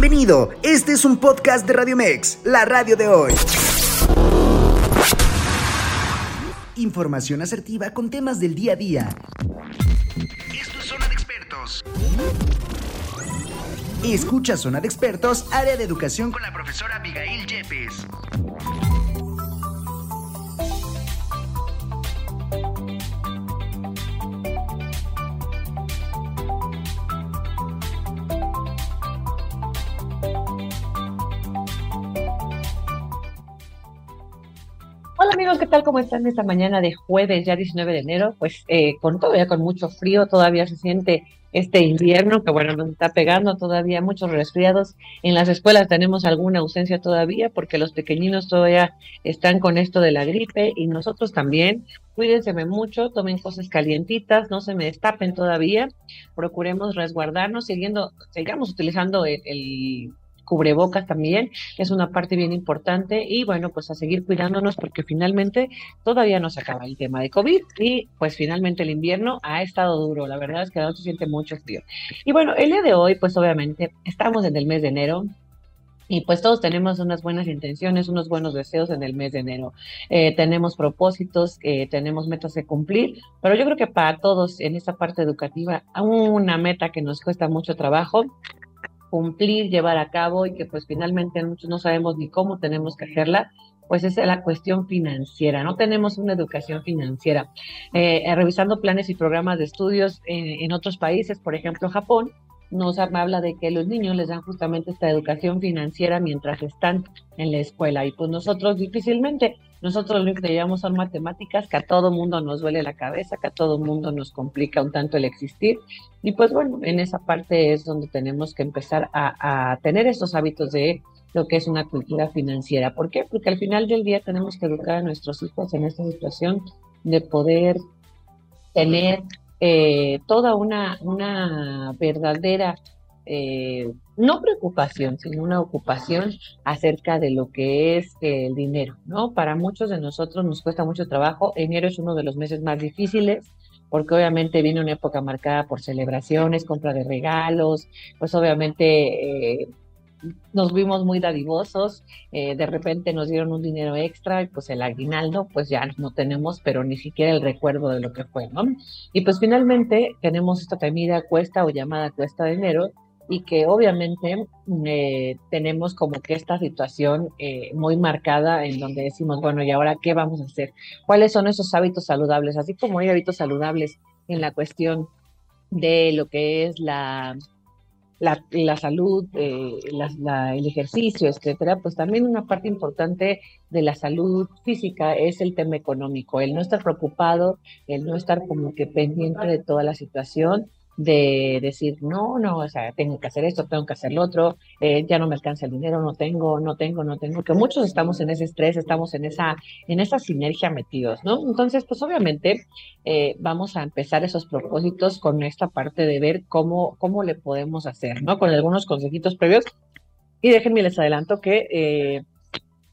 Bienvenido, este es un podcast de Radio Mex, la radio de hoy. Información asertiva con temas del día a día. Esto es Zona de Expertos. Escucha Zona de Expertos, área de educación con la profesora Abigail Yepes. Amigos, ¿qué tal? ¿Cómo están esta mañana de jueves, ya 19 de enero? Pues eh, con todavía con mucho frío, todavía se siente este invierno que bueno, nos está pegando todavía muchos resfriados. En las escuelas tenemos alguna ausencia todavía porque los pequeñinos todavía están con esto de la gripe y nosotros también. Cuídense mucho, tomen cosas calientitas, no se me destapen todavía. Procuremos resguardarnos, siguiendo, sigamos utilizando el cubrebocas también, es una parte bien importante y bueno, pues a seguir cuidándonos porque finalmente todavía no se acaba el tema de COVID y pues finalmente el invierno ha estado duro, la verdad es que no se siente mucho frío. Y bueno, el día de hoy pues obviamente estamos en el mes de enero, y pues todos tenemos unas buenas intenciones, unos buenos deseos en el mes de enero. Eh, tenemos propósitos, eh, tenemos metas de cumplir, pero yo creo que para todos en esta parte educativa, una meta que nos cuesta mucho trabajo cumplir, llevar a cabo y que pues finalmente muchos no sabemos ni cómo tenemos que hacerla, pues es la cuestión financiera. No tenemos una educación financiera. Eh, revisando planes y programas de estudios en otros países, por ejemplo Japón, nos habla de que los niños les dan justamente esta educación financiera mientras están en la escuela. Y pues nosotros difícilmente, nosotros lo que llevamos son matemáticas, que a todo mundo nos duele la cabeza, que a todo mundo nos complica un tanto el existir. Y pues bueno, en esa parte es donde tenemos que empezar a, tener estos hábitos de lo que es una cultura financiera. ¿Por qué? Porque al final del día tenemos que educar a nuestros hijos en esta situación de poder tener eh, toda una verdadera, eh, no preocupación, sino una ocupación acerca de lo que es el dinero, ¿no? Para muchos de nosotros nos cuesta mucho trabajo. Enero es uno de los meses más difíciles porque obviamente viene una época marcada por celebraciones, compra de regalos, pues obviamente eh, nos vimos muy dadivosos, eh, de repente nos dieron un dinero extra y pues el aguinaldo pues ya no tenemos, pero ni siquiera el recuerdo de lo que fue, ¿no? Y pues finalmente tenemos esta temida cuesta o llamada cuesta de enero y que obviamente eh, tenemos como que esta situación eh, muy marcada en donde decimos, bueno, ¿y ahora qué vamos a hacer? ¿Cuáles son esos hábitos saludables? Así como hay hábitos saludables en la cuestión de lo que es la la, salud, eh, el ejercicio, etcétera, pues también una parte importante de la salud física es el tema económico, el no estar preocupado, el no estar como que pendiente de toda la situación de decir, no, no, o sea, tengo que hacer esto, tengo que hacer lo otro, eh, ya no me alcanza el dinero, no tengo, no tengo, no tengo, que muchos estamos en ese estrés, estamos en esa, en esa sinergia metidos, ¿no? Entonces, pues obviamente eh, vamos a empezar esos propósitos con esta parte de ver cómo, cómo le podemos hacer, ¿no? Con algunos consejitos previos. Y déjenme les adelanto que eh,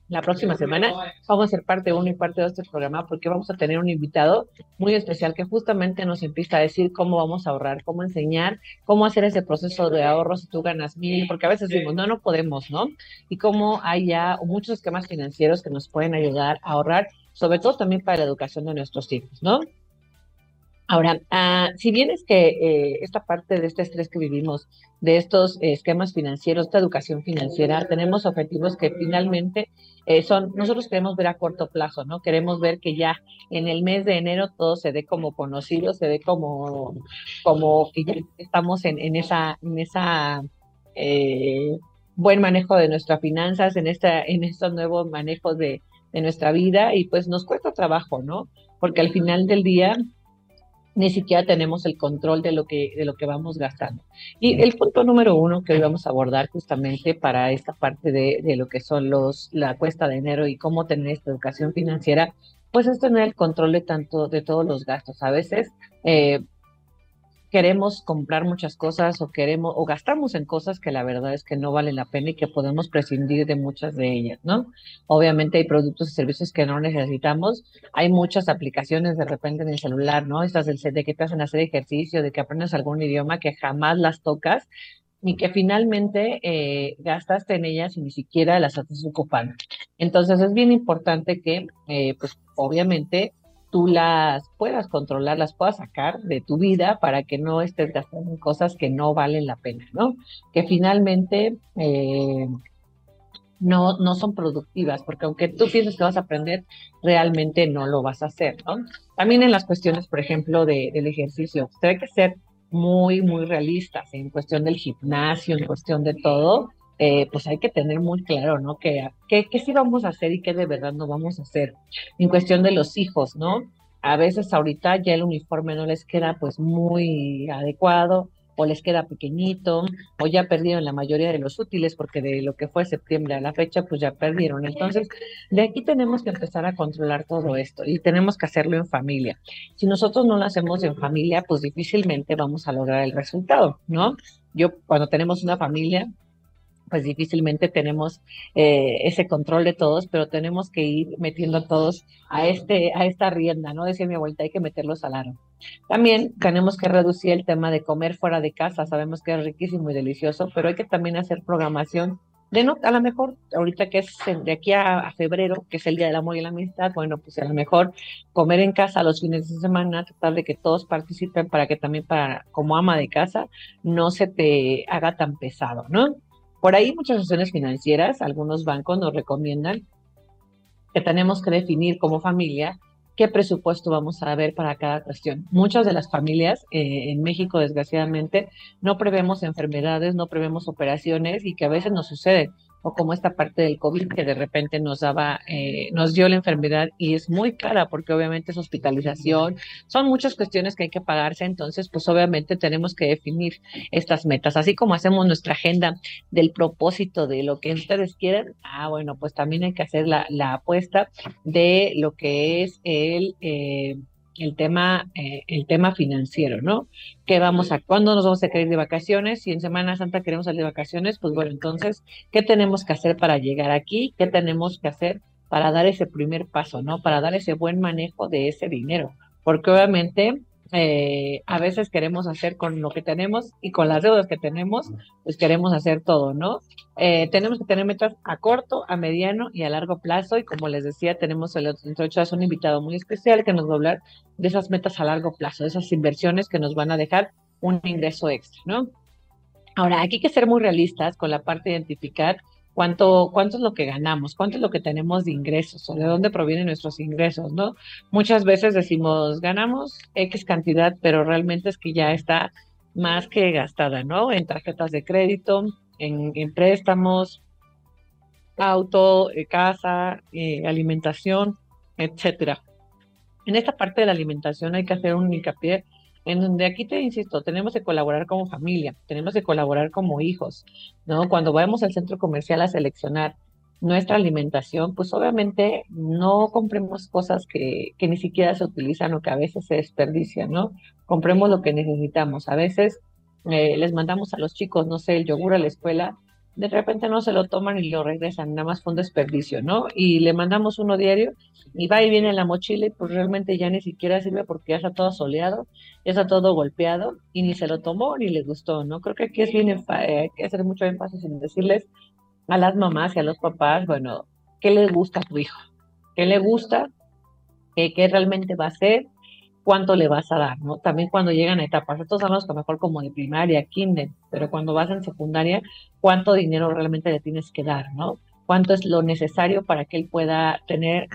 la próxima semana vamos a ser parte uno y parte dos de este programa porque vamos a tener un invitado muy especial que justamente nos empieza a decir cómo vamos a ahorrar, cómo enseñar, cómo hacer ese proceso de ahorro si tú ganas mil, porque a veces decimos, no, no podemos, ¿no? Y cómo hay ya muchos esquemas financieros que nos pueden ayudar a ahorrar, sobre todo también para la educación de nuestros hijos, ¿no? Ahora, ah, si bien es que eh, esta parte de este estrés que vivimos, de estos esquemas financieros, esta educación financiera, tenemos objetivos que finalmente eh, son, nosotros queremos ver a corto plazo, ¿no? Queremos ver que ya en el mes de enero todo se dé como conocido, se dé como, como que estamos en, en esa, en esa eh, buen manejo de nuestras finanzas, en esta, en estos nuevos manejos de, de nuestra vida, y pues nos cuesta trabajo, ¿no? Porque al final del día ni siquiera tenemos el control de lo que, de lo que vamos gastando. Y el punto número uno que hoy vamos a abordar justamente para esta parte de, de lo que son los, la cuesta de enero y cómo tener esta educación financiera, pues es tener el control de tanto, de todos los gastos. A veces eh, queremos comprar muchas cosas o queremos o gastamos en cosas que la verdad es que no valen la pena y que podemos prescindir de muchas de ellas, ¿no? Obviamente hay productos y servicios que no necesitamos, hay muchas aplicaciones de repente en el celular, ¿no? Estas del de que te hacen hacer ejercicio, de que aprendes algún idioma que jamás las tocas, y que finalmente eh, gastaste en ellas y ni siquiera las estás ocupando. Entonces es bien importante que, eh, pues obviamente, tú las puedas controlar, las puedas sacar de tu vida para que no estés gastando en cosas que no valen la pena, ¿no? Que finalmente eh, no, no son productivas, porque aunque tú pienses que vas a aprender, realmente no lo vas a hacer, ¿no? También en las cuestiones, por ejemplo, de, del ejercicio, hay que ser muy, muy realistas en cuestión del gimnasio, en cuestión de todo, eh, pues hay que tener muy claro, ¿no? Que, que, sí vamos a hacer y qué de verdad no vamos a hacer. En cuestión de los hijos, ¿no? A veces ahorita ya el uniforme no les queda pues muy adecuado o les queda pequeñito o ya perdieron la mayoría de los útiles porque de lo que fue septiembre a la fecha pues ya perdieron. Entonces, de aquí tenemos que empezar a controlar todo esto y tenemos que hacerlo en familia. Si nosotros no lo hacemos en familia, pues difícilmente vamos a lograr el resultado, ¿no? Yo cuando tenemos una familia, pues difícilmente tenemos eh, ese control de todos, pero tenemos que ir metiendo a todos a, este, a esta rienda, ¿no? Decía mi abuelita, hay que meterlos al aro. También tenemos que reducir el tema de comer fuera de casa, sabemos que es riquísimo y delicioso, pero hay que también hacer programación de no, a lo mejor ahorita que es de aquí a, febrero, que es el Día del Amor y la Amistad, bueno, pues a lo mejor comer en casa los fines de semana, tratar de que todos participen para que también para como ama de casa no se te haga tan pesado, ¿no? Por ahí muchas instituciones financieras, algunos bancos nos recomiendan que tenemos que definir como familia qué presupuesto vamos a ver para cada cuestión. Muchas de las familias eh, en México, desgraciadamente, no prevemos enfermedades, no prevemos operaciones y que a veces nos sucede o como esta parte del COVID que de repente nos daba, eh, nos dio la enfermedad y es muy cara porque obviamente es hospitalización, son muchas cuestiones que hay que pagarse, entonces pues obviamente tenemos que definir estas metas, así como hacemos nuestra agenda del propósito de lo que ustedes quieren, ah bueno, pues también hay que hacer la, la apuesta de lo que es el... Eh, el tema, eh, el tema financiero, ¿no? ¿Qué vamos a, cuándo nos vamos a querer de vacaciones? Si en Semana Santa queremos salir de vacaciones, pues bueno, entonces, ¿qué tenemos que hacer para llegar aquí? ¿Qué tenemos que hacer para dar ese primer paso, ¿no? Para dar ese buen manejo de ese dinero. Porque obviamente eh, a veces queremos hacer con lo que tenemos y con las deudas que tenemos, pues queremos hacer todo, ¿no? Eh, tenemos que tener metas a corto, a mediano y a largo plazo y como les decía, tenemos el 8 un invitado muy especial que nos va a hablar de esas metas a largo plazo, de esas inversiones que nos van a dejar un ingreso extra, ¿no? Ahora, aquí hay que ser muy realistas con la parte de identificar cuánto, cuánto es lo que ganamos, cuánto es lo que tenemos de ingresos o de dónde provienen nuestros ingresos, ¿no? Muchas veces decimos, ganamos X cantidad, pero realmente es que ya está más que gastada, ¿no? En tarjetas de crédito, en, préstamos, auto, eh, casa, eh, alimentación, etcétera. En esta parte de la alimentación hay que hacer un hincapié en donde aquí te insisto, tenemos que colaborar como familia, tenemos que colaborar como hijos, ¿no? Cuando vayamos al centro comercial a seleccionar nuestra alimentación, pues obviamente no compremos cosas que, que ni siquiera se utilizan o que a veces se desperdician, ¿no? Compremos lo que necesitamos. A veces eh, les mandamos a los chicos, no sé, el yogur a la escuela de repente no se lo toman y lo regresan, nada más fue un desperdicio, ¿no? Y le mandamos uno diario y va y viene en la mochila y pues realmente ya ni siquiera sirve porque ya está todo soleado, ya está todo golpeado y ni se lo tomó ni le gustó, ¿no? Creo que aquí es bien, eh, hay que hacer mucho énfasis en decirles a las mamás y a los papás, bueno, ¿qué le gusta a tu hijo? ¿Qué le gusta? ¿Qué, qué realmente va a hacer? Cuánto le vas a dar, ¿no? También cuando llegan a etapas, estos son los que mejor como de primaria, kinder, pero cuando vas en secundaria, cuánto dinero realmente le tienes que dar, ¿no? Cuánto es lo necesario para que él pueda tener,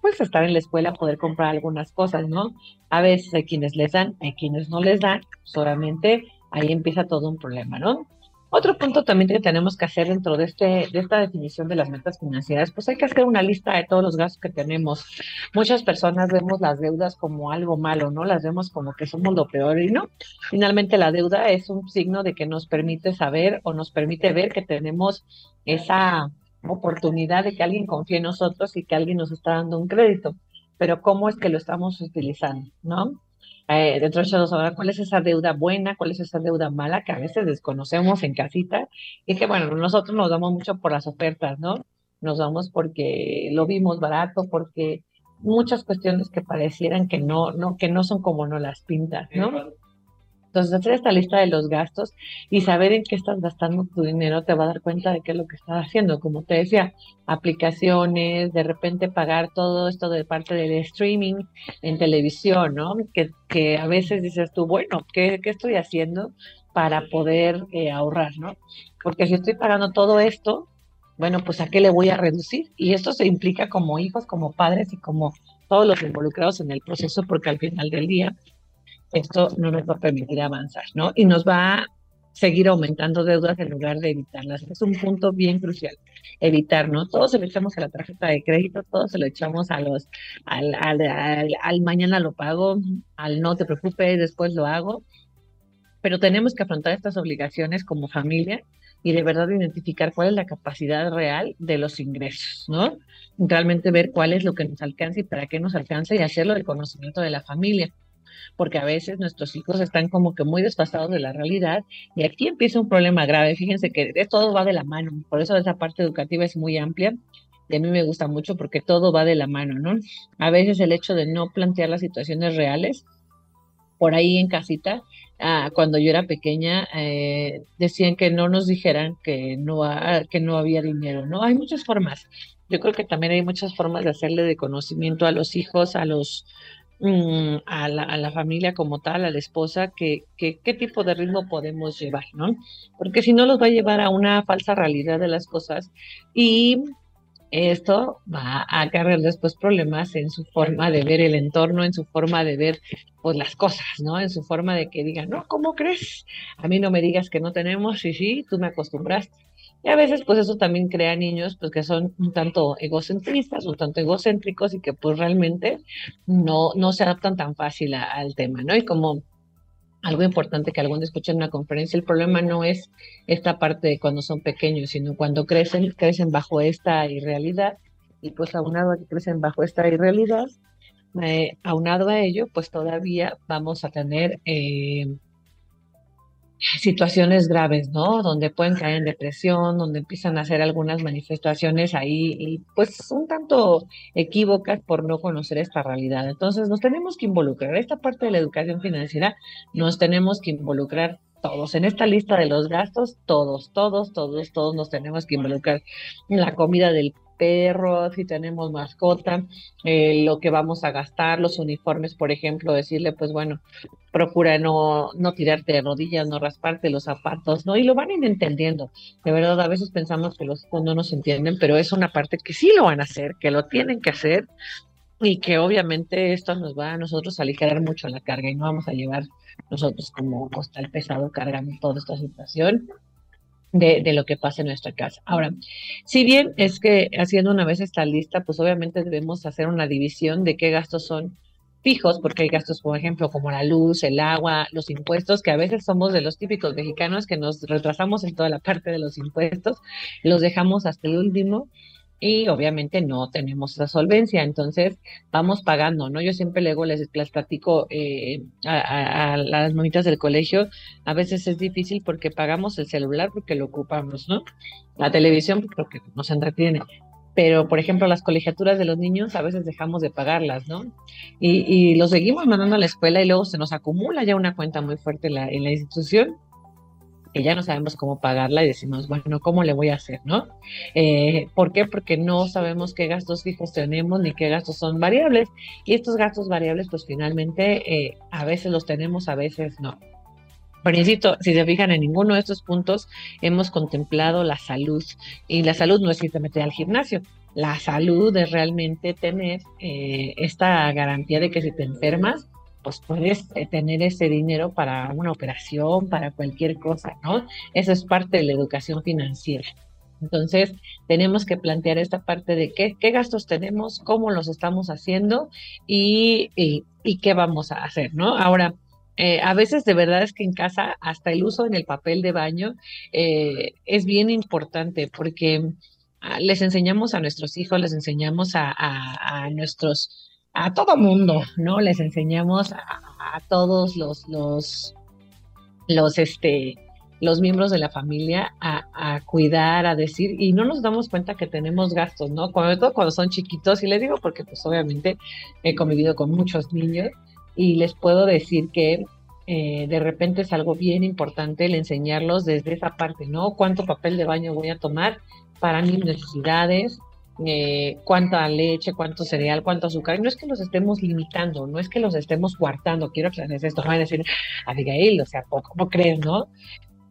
pues estar en la escuela, poder comprar algunas cosas, ¿no? A veces hay quienes les dan, hay quienes no les dan, solamente ahí empieza todo un problema, ¿no? Otro punto también que tenemos que hacer dentro de, este, de esta definición de las metas financieras, pues hay que hacer una lista de todos los gastos que tenemos. Muchas personas vemos las deudas como algo malo, ¿no? Las vemos como que somos lo peor y no. Finalmente la deuda es un signo de que nos permite saber o nos permite ver que tenemos esa oportunidad de que alguien confíe en nosotros y que alguien nos está dando un crédito. Pero ¿cómo es que lo estamos utilizando, no? Eh, dentro de ahora cuál es esa deuda buena, cuál es esa deuda mala que a veces desconocemos en casita y que bueno, nosotros nos damos mucho por las ofertas, ¿no? Nos damos porque lo vimos barato, porque muchas cuestiones que parecieran que no, no, que no son como no las pintas, ¿no? Entonces, hacer esta lista de los gastos y saber en qué estás gastando tu dinero te va a dar cuenta de qué es lo que estás haciendo. Como te decía, aplicaciones, de repente pagar todo esto de parte del streaming en televisión, ¿no? Que, a veces dices tú, bueno, ¿qué, qué estoy haciendo para poder eh, ahorrar, ¿no? Porque si estoy pagando todo esto, bueno, pues a qué le voy a reducir. Y esto se implica como hijos, como padres y como todos los involucrados en el proceso, porque al final del día esto no nos va a permitir avanzar, ¿no? Y nos va a seguir aumentando deudas en lugar de evitarlas. Es un punto bien crucial, evitar, ¿no? Todo se lo echamos a la tarjeta de crédito, todo se lo echamos a los, al, al, mañana lo pago, al no te preocupes, después lo hago, pero tenemos que afrontar estas obligaciones como familia y de verdad identificar cuál es la capacidad real de los ingresos, ¿no? Realmente ver cuál es lo que nos alcanza y para qué nos alcanza y hacerlo del conocimiento de la familia porque a veces nuestros hijos están como que muy desfasados de la realidad y aquí empieza un problema grave. Fíjense que todo va de la mano, por eso esa parte educativa es muy amplia y a mí me gusta mucho porque todo va de la mano, ¿no? A veces el hecho de no plantear las situaciones reales, por ahí en casita, ah, cuando yo era pequeña, eh, decían que no nos dijeran que no, que no había dinero, ¿no? Hay muchas formas. Yo creo que también hay muchas formas de hacerle de conocimiento a los hijos, a los Mm, a, la, a, la, familia como tal, a la esposa, que, qué tipo de ritmo podemos llevar, ¿no? Porque si no los va a llevar a una falsa realidad de las cosas y esto va a cargar después problemas en su forma de ver el entorno, en su forma de ver pues las cosas, ¿no? En su forma de que digan, no, ¿cómo crees? A mí no me digas que no tenemos, sí, sí, tú me acostumbraste. Y a veces, pues eso también crea niños, pues que son un tanto egocentristas, un tanto egocéntricos y que pues realmente no, no se adaptan tan fácil al tema, ¿no? Y como algo importante que algún escuché en una conferencia, el problema no es esta parte de cuando son pequeños, sino cuando crecen, crecen bajo esta irrealidad y pues aunado a que crecen bajo esta irrealidad, eh, aunado a ello, pues todavía vamos a tener eh, situaciones graves, ¿no? Donde pueden caer en depresión, donde empiezan a hacer algunas manifestaciones ahí y pues un tanto equívocas por no conocer esta realidad. Entonces nos tenemos que involucrar. Esta parte de la educación financiera nos tenemos que involucrar todos. En esta lista de los gastos, todos, todos, todos, todos nos tenemos que involucrar. En la comida del perro, si tenemos mascota, eh, lo que vamos a gastar, los uniformes, por ejemplo, decirle, pues bueno, procura no, no tirarte de rodillas, no rasparte los zapatos, ¿no? Y lo van a ir entendiendo. De verdad, a veces pensamos que los no nos entienden, pero es una parte que sí lo van a hacer, que lo tienen que hacer y que obviamente esto nos va a nosotros a aligerar mucho la carga y no vamos a llevar nosotros como costal pesado cargando toda esta situación de, de, lo que pasa en nuestra casa. Ahora, si bien es que haciendo una vez esta lista, pues obviamente debemos hacer una división de qué gastos son fijos, porque hay gastos, por ejemplo, como la luz, el agua, los impuestos, que a veces somos de los típicos mexicanos que nos retrasamos en toda la parte de los impuestos, los dejamos hasta el último y obviamente no tenemos esa solvencia, entonces vamos pagando, ¿no? Yo siempre luego les, les platico eh, a, las mamitas del colegio, a veces es difícil porque pagamos el celular porque lo ocupamos, ¿no? La televisión porque nos entretiene, pero por ejemplo las colegiaturas de los niños a veces dejamos de pagarlas, ¿no? Y, y los seguimos mandando a la escuela y luego se nos acumula ya una cuenta muy fuerte en la, en la institución que ya no sabemos cómo pagarla y decimos, bueno, ¿cómo le voy a hacer, no? Eh, ¿Por qué? Porque no sabemos qué gastos fijos tenemos ni qué gastos son variables. Y estos gastos variables, pues finalmente eh, a veces los tenemos, a veces no. Pero insisto, si se fijan en ninguno de estos puntos, hemos contemplado la salud. Y la salud no es simplemente al gimnasio. La salud es realmente tener eh, esta garantía de que si te enfermas, pues puedes eh, tener ese dinero para una operación, para cualquier cosa, ¿no? Eso es parte de la educación financiera. Entonces, tenemos que plantear esta parte de qué, qué gastos tenemos, cómo los estamos haciendo y, y, qué vamos a hacer, ¿no? Ahora, eh, a veces de verdad es que en casa hasta el uso en el papel de baño eh, es bien importante porque ah, les enseñamos a nuestros hijos, les enseñamos a, a, a nuestros a todo mundo, ¿no? Les enseñamos a, todos los, los, los, este, los miembros de la familia a, cuidar, a decir, y no nos damos cuenta que tenemos gastos, ¿no? Cuando, todo cuando son chiquitos, y les digo porque pues obviamente he convivido con muchos niños y les puedo decir que eh, de repente es algo bien importante el enseñarlos desde esa parte, ¿no? ¿Cuánto papel de baño voy a tomar para mis necesidades? Eh, cuánta leche, cuánto cereal, cuánto azúcar. no es que los estemos limitando, no es que los estemos coartando. Quiero aclarar esto. Van a decir, Abigail, o sea, ¿cómo crees, no?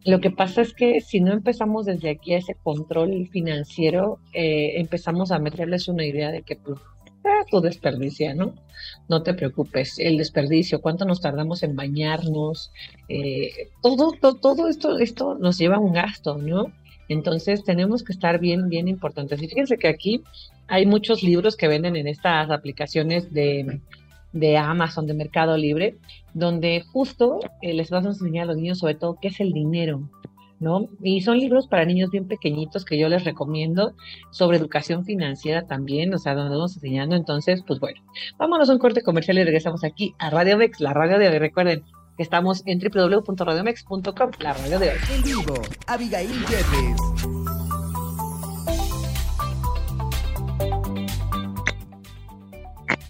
Lo que pasa es que si no empezamos desde aquí a ese control financiero, eh, empezamos a meterles una idea de que pues, ah, tú desperdicia, ¿no? No te preocupes, el desperdicio, cuánto nos tardamos en bañarnos, eh, todo, todo, todo, esto, esto nos lleva a un gasto, ¿no? Entonces tenemos que estar bien, bien importantes. Y fíjense que aquí hay muchos libros que venden en estas aplicaciones de, de Amazon, de Mercado Libre, donde justo eh, les vas a enseñar a los niños sobre todo qué es el dinero, ¿no? Y son libros para niños bien pequeñitos que yo les recomiendo sobre educación financiera también, o sea, donde vamos enseñando. Entonces, pues bueno, vámonos a un corte comercial y regresamos aquí a Radio Vex, la radio de hoy. Recuerden estamos en www.radiomex.com, la radio de hoy. En vivo, Abigail Jeffries.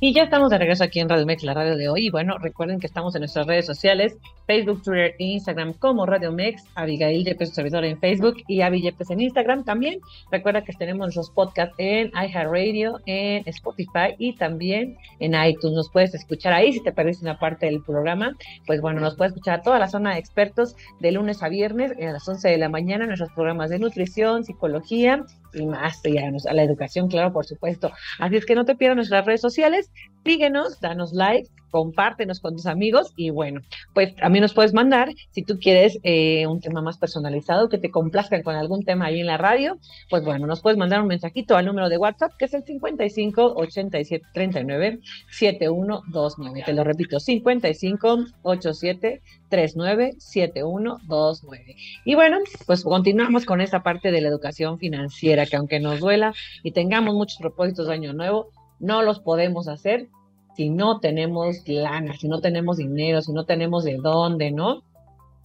Y ya estamos de regreso aquí en Radio Mex, la radio de hoy. Y bueno, recuerden que estamos en nuestras redes sociales, Facebook, Twitter e Instagram como Radio Mex, Abigail Yepes, su servidor en Facebook y Avi Yepes en Instagram también. Recuerda que tenemos nuestros podcasts en iHeartRadio, en Spotify y también en iTunes. Nos puedes escuchar ahí si te perdiste una parte del programa. Pues bueno, nos puedes escuchar a toda la zona de expertos de lunes a viernes a las 11 de la mañana nuestros programas de nutrición, psicología y más, y a, la educación, claro, por supuesto. Así es que no te pierdas nuestras redes sociales, síguenos, danos like, compártenos con tus amigos y bueno, pues a mí nos puedes mandar si tú quieres eh, un tema más personalizado, que te complazcan con algún tema ahí en la radio, pues bueno, nos puedes mandar un mensajito al número de WhatsApp que es el 55 87 39 7129. Te lo repito, 55 87 39 7129. Y bueno, pues continuamos con esta parte de la educación financiera que aunque nos duela y tengamos muchos propósitos de año nuevo, no los podemos hacer si no tenemos lana, si no tenemos dinero, si no tenemos de dónde, ¿no?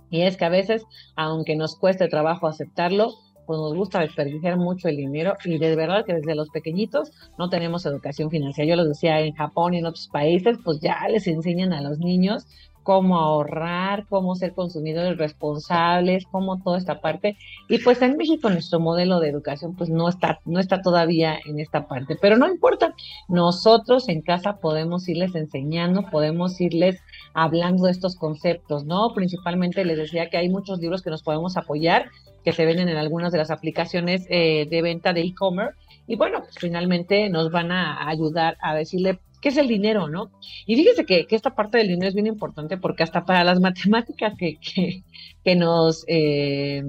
Y es que a veces, aunque nos cueste trabajo aceptarlo, pues nos gusta desperdiciar mucho el dinero y de verdad que desde los pequeñitos no tenemos educación financiera. Yo les decía, en Japón y en otros países, pues ya les enseñan a los niños cómo ahorrar, cómo ser consumidores responsables, cómo toda esta parte. Y pues en México nuestro modelo de educación pues no está, no está todavía en esta parte, pero no importa, nosotros en casa podemos irles enseñando, podemos irles hablando de estos conceptos, ¿no? Principalmente les decía que hay muchos libros que nos podemos apoyar, que se venden en algunas de las aplicaciones eh, de venta de e-commerce. Y bueno, pues finalmente nos van a ayudar a decirle qué es el dinero, ¿no? Y fíjese que, esta parte del dinero es bien importante porque hasta para las matemáticas que, que, nos, eh,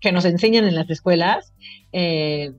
que nos enseñan en las escuelas, eh,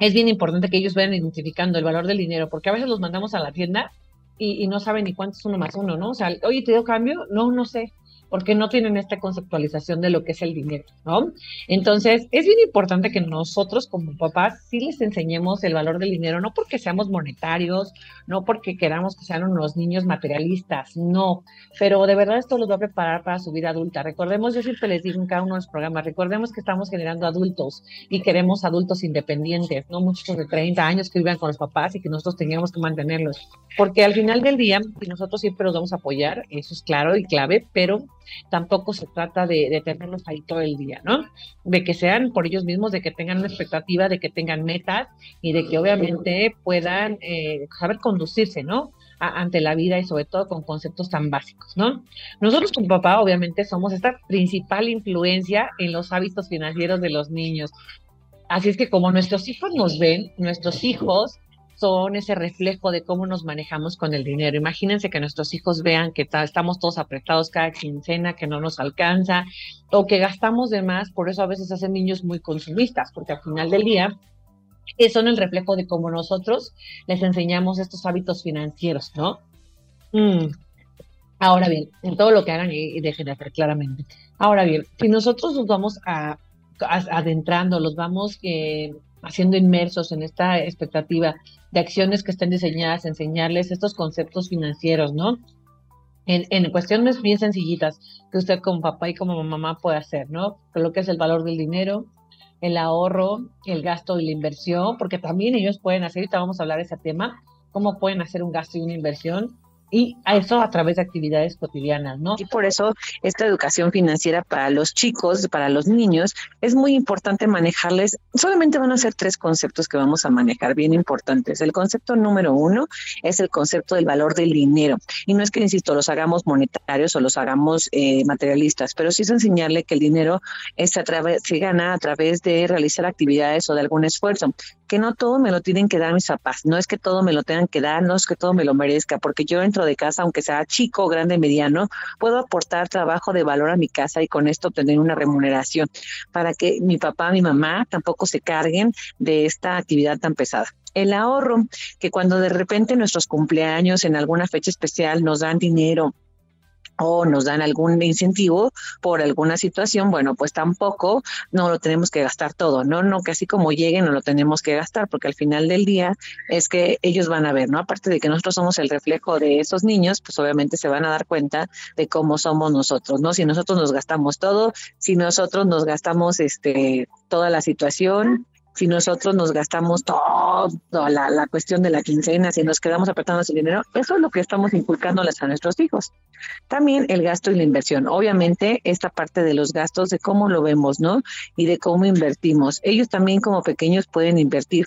es bien importante que ellos vayan identificando el valor del dinero, porque a veces los mandamos a la tienda y, y no saben ni cuánto es uno más uno, ¿no? O sea, oye, ¿te dio cambio? No, no sé porque no tienen esta conceptualización de lo que es el dinero, ¿no? Entonces, es bien importante que nosotros como papás sí les enseñemos el valor del dinero, no porque seamos monetarios, no porque queramos que sean unos niños materialistas, no, pero de verdad esto los va a preparar para su vida adulta. Recordemos, yo siempre les digo en cada uno de los programas, recordemos que estamos generando adultos y queremos adultos independientes, no muchos de 30 años que vivan con los papás y que nosotros tengamos que mantenerlos, porque al final del día, y nosotros siempre los vamos a apoyar, eso es claro y clave, pero tampoco se trata de, tenerlos ahí todo el día, ¿no? De que sean por ellos mismos, de que tengan una expectativa, de que tengan metas y de que obviamente puedan eh, saber conducirse, ¿no? ante la vida y sobre todo con conceptos tan básicos, ¿no? Nosotros como papá obviamente somos esta principal influencia en los hábitos financieros de los niños. Así es que como nuestros hijos nos ven, nuestros hijos son ese reflejo de cómo nos manejamos con el dinero. Imagínense que nuestros hijos vean que estamos todos apretados cada quincena, que no nos alcanza o que gastamos de más, por eso a veces hacen niños muy consumistas, porque al final del día son el reflejo de cómo nosotros les enseñamos estos hábitos financieros, ¿no? Mm. Ahora bien, en todo lo que hagan y, dejen de hacer claramente. Ahora bien, si nosotros nos vamos adentrando, los vamos eh, haciendo inmersos en esta expectativa de acciones que estén diseñadas, enseñarles estos conceptos financieros, ¿no? En, en, cuestiones bien sencillitas que usted como papá y como mamá puede hacer, ¿no? Lo que es el valor del dinero, el ahorro, el gasto y la inversión, porque también ellos pueden hacer, ahorita vamos a hablar de ese tema, cómo pueden hacer un gasto y una inversión, y a eso a través de actividades cotidianas, ¿no? Y por eso esta educación financiera para los chicos, para los niños, es muy importante manejarles. Solamente van a ser tres conceptos que vamos a manejar bien importantes. El concepto número uno es el concepto del valor del dinero. Y no es que, insisto, los hagamos monetarios o los hagamos eh, materialistas, pero sí es enseñarle que el dinero es se gana a través de realizar actividades o de algún esfuerzo que no todo me lo tienen que dar mis papás, no es que todo me lo tengan que dar, no es que todo me lo merezca, porque yo entro de casa, aunque sea chico, grande, mediano, puedo aportar trabajo de valor a mi casa y con esto obtener una remuneración para que mi papá, mi mamá tampoco se carguen de esta actividad tan pesada. El ahorro, que cuando de repente nuestros cumpleaños en alguna fecha especial nos dan dinero o nos dan algún incentivo por alguna situación, bueno, pues tampoco no lo tenemos que gastar todo, ¿no? No que así como lleguen no lo tenemos que gastar, porque al final del día es que ellos van a ver, ¿no? Aparte de que nosotros somos el reflejo de esos niños, pues obviamente se van a dar cuenta de cómo somos nosotros, ¿no? Si nosotros nos gastamos todo, si nosotros nos gastamos este toda la situación, si nosotros nos gastamos toda la, la, cuestión de la quincena, si nos quedamos apretando ese dinero, eso es lo que estamos inculcándoles a nuestros hijos. También el gasto y la inversión. Obviamente, esta parte de los gastos, de cómo lo vemos, ¿no? Y de cómo invertimos. Ellos también como pequeños pueden invertir.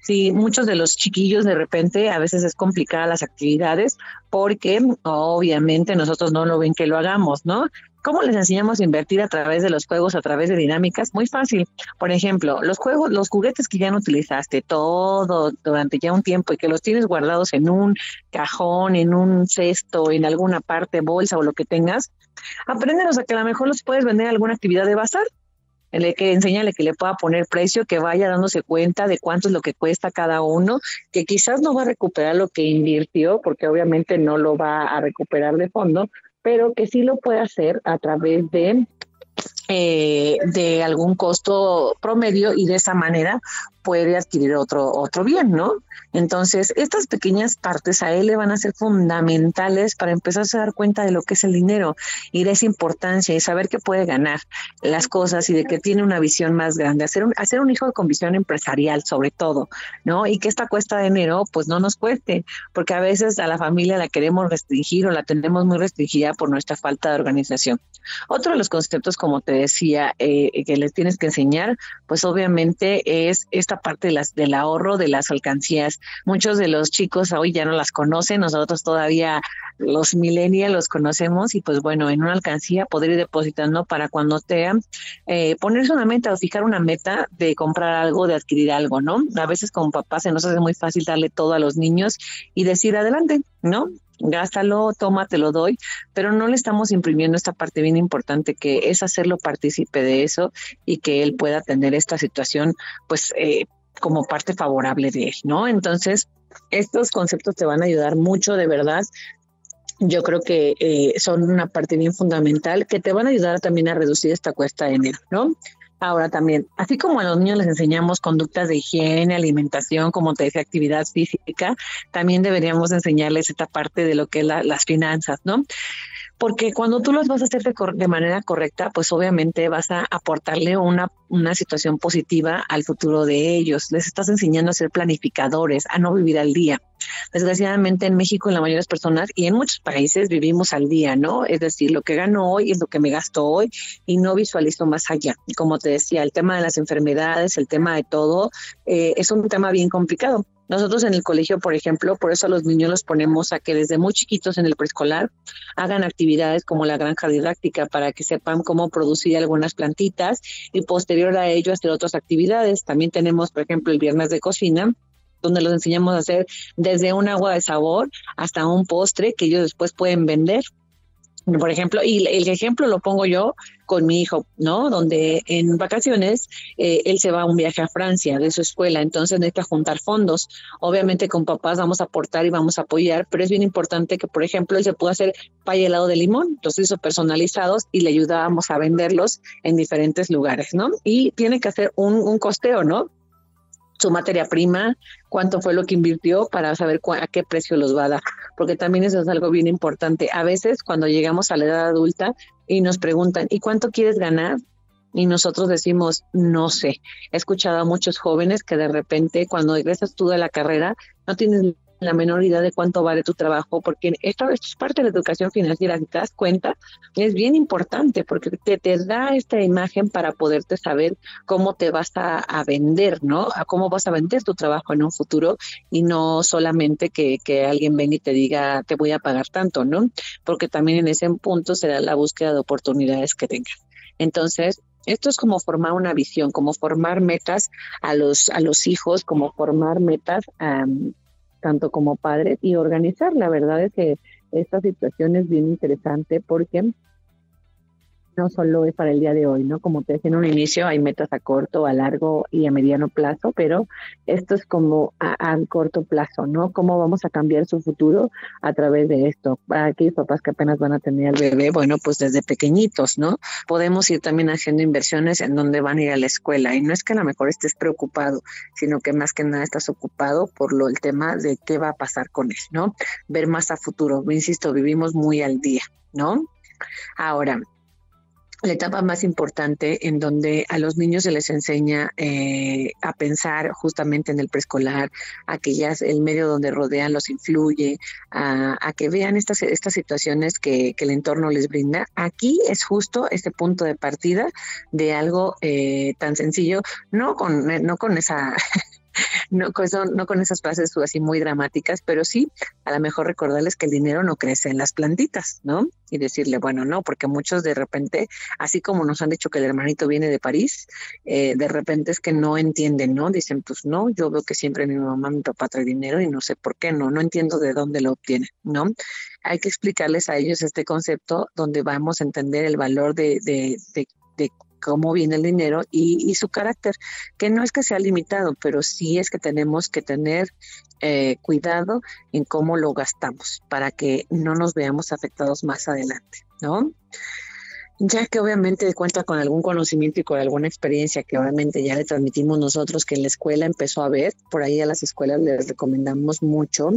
Sí, muchos de los chiquillos de repente a veces es complicada las actividades porque obviamente nosotros no lo ven que lo hagamos, ¿no? ¿Cómo les enseñamos a invertir a través de los juegos, a través de dinámicas? Muy fácil. Por ejemplo, los juegos, los juguetes que ya no utilizaste todo durante ya un tiempo y que los tienes guardados en un cajón, en un cesto, en alguna parte, bolsa o lo que tengas, apréndelos a que a lo mejor los puedes vender en alguna actividad de bazar que enséñale que le pueda poner precio, que vaya dándose cuenta de cuánto es lo que cuesta cada uno, que quizás no va a recuperar lo que invirtió, porque obviamente no lo va a recuperar de fondo, pero que sí lo puede hacer a través de eh, de algún costo promedio y de esa manera puede adquirir otro, otro bien, ¿no? Entonces, estas pequeñas partes a él le van a ser fundamentales para empezar a dar cuenta de lo que es el dinero y de esa importancia y saber que puede ganar las cosas y de que tiene una visión más grande, hacer un, hacer un hijo con visión empresarial sobre todo, ¿no? Y que esta cuesta de dinero pues no nos cueste, porque a veces a la familia la queremos restringir o la tenemos muy restringida por nuestra falta de organización. Otro de los conceptos, como te decía, eh, que les tienes que enseñar, pues obviamente es parte de las, del ahorro de las alcancías. Muchos de los chicos hoy ya no las conocen, nosotros todavía los millennials los conocemos y pues bueno, en una alcancía poder ir depositando para cuando te eh, ponerse una meta o fijar una meta de comprar algo, de adquirir algo, ¿no? A veces como papás se nos hace muy fácil darle todo a los niños y decir adelante, ¿no? Gástalo, toma, te lo doy, pero no le estamos imprimiendo esta parte bien importante que es hacerlo partícipe de eso y que él pueda tener esta situación, pues, eh, como parte favorable de él, ¿no? Entonces, estos conceptos te van a ayudar mucho, de verdad. Yo creo que eh, son una parte bien fundamental que te van a ayudar también a reducir esta cuesta de enero, ¿no? Ahora también, así como a los niños les enseñamos conductas de higiene, alimentación, como te decía, actividad física, también deberíamos enseñarles esta parte de lo que es las finanzas, ¿no? Porque cuando tú los vas a hacer de, manera correcta, pues obviamente vas a aportarle una, una situación positiva al futuro de ellos. Les estás enseñando a ser planificadores, a no vivir al día. Desgraciadamente en México, en la mayoría de personas y en muchos países vivimos al día, ¿no? Es decir, lo que gano hoy es lo que me gasto hoy y no visualizo más allá. Como te decía, el tema de las enfermedades, el tema de todo, eh, es un tema bien complicado. Nosotros en el colegio, por ejemplo, por eso a los niños los ponemos a que desde muy chiquitos en el preescolar hagan actividades como la granja didáctica para que sepan cómo producir algunas plantitas y posterior a ello hacer otras actividades. También tenemos, por ejemplo, el viernes de cocina, donde los enseñamos a hacer desde un agua de sabor hasta un postre que ellos después pueden vender por ejemplo, y el ejemplo lo pongo yo con mi hijo, ¿no? Donde en vacaciones eh, él se va a un viaje a Francia de su escuela, entonces necesita juntar fondos. Obviamente con papás vamos a aportar y vamos a apoyar, pero es bien importante que, por ejemplo, él se pueda hacer pay helado de limón, los hizo personalizados y le ayudábamos a venderlos en diferentes lugares, ¿no? Y tiene que hacer un, un costeo, ¿no? Su materia prima, cuánto fue lo que invirtió para saber a qué precio los va a dar, porque también eso es algo bien importante. A veces cuando llegamos a la edad adulta y nos preguntan, ¿y cuánto quieres ganar? Y nosotros decimos, no sé. He escuchado a muchos jóvenes que de repente cuando regresas tú de la carrera no tienes la menor idea de cuánto vale tu trabajo, porque esta, esto es parte de la educación financiera, si te das cuenta, es bien importante porque te, te da esta imagen para poderte saber cómo te vas a, a, vender, ¿no? A cómo vas a vender tu trabajo en un futuro y no solamente que, que alguien venga y te diga, te voy a pagar tanto, ¿no? Porque también en ese punto será la búsqueda de oportunidades que tengas. Entonces, esto es como formar una visión, como formar metas a los, a los hijos, como formar metas um, tanto como padres y organizar. La verdad es que esta situación es bien interesante porque no solo es para el día de hoy, ¿no? Como te decía en un inicio, hay metas a corto, a largo y a mediano plazo, pero esto es como a, corto plazo, ¿no? ¿Cómo vamos a cambiar su futuro a través de esto? Para aquellos papás que apenas van a tener al bebé, bueno, pues desde pequeñitos, ¿no? Podemos ir también haciendo inversiones en donde van a ir a la escuela y no es que a lo mejor estés preocupado, sino que más que nada estás ocupado por lo el tema de qué va a pasar con él, ¿no? Ver más a futuro. Insisto, vivimos muy al día, ¿no? Ahora, la etapa más importante en donde a los niños se les enseña eh, a pensar justamente en el preescolar, a que ya el medio donde rodean los influye, a, que vean estas, estas situaciones que, el entorno les brinda. Aquí es justo este punto de partida de algo eh, tan sencillo, no con, no con esa no, con no con esas frases así muy dramáticas, pero sí a lo mejor recordarles que el dinero no crece en las plantitas, ¿no? Y decirle, bueno, no, porque muchos de repente, así como nos han dicho que el hermanito viene de París, eh, de repente es que no entienden, ¿no? Dicen, pues no, yo veo que siempre mi mamá, mi papá trae dinero y no sé por qué, no, no entiendo de dónde lo obtiene, ¿no? Hay que explicarles a ellos este concepto donde vamos a entender el valor de, de, de de cómo viene el dinero y, su carácter, que no es que sea limitado, pero sí es que tenemos que tener eh, cuidado en cómo lo gastamos para que no nos veamos afectados más adelante, ¿no? Ya que obviamente cuenta con algún conocimiento y con alguna experiencia que obviamente ya le transmitimos nosotros que en la escuela empezó a ver, por ahí a las escuelas les recomendamos mucho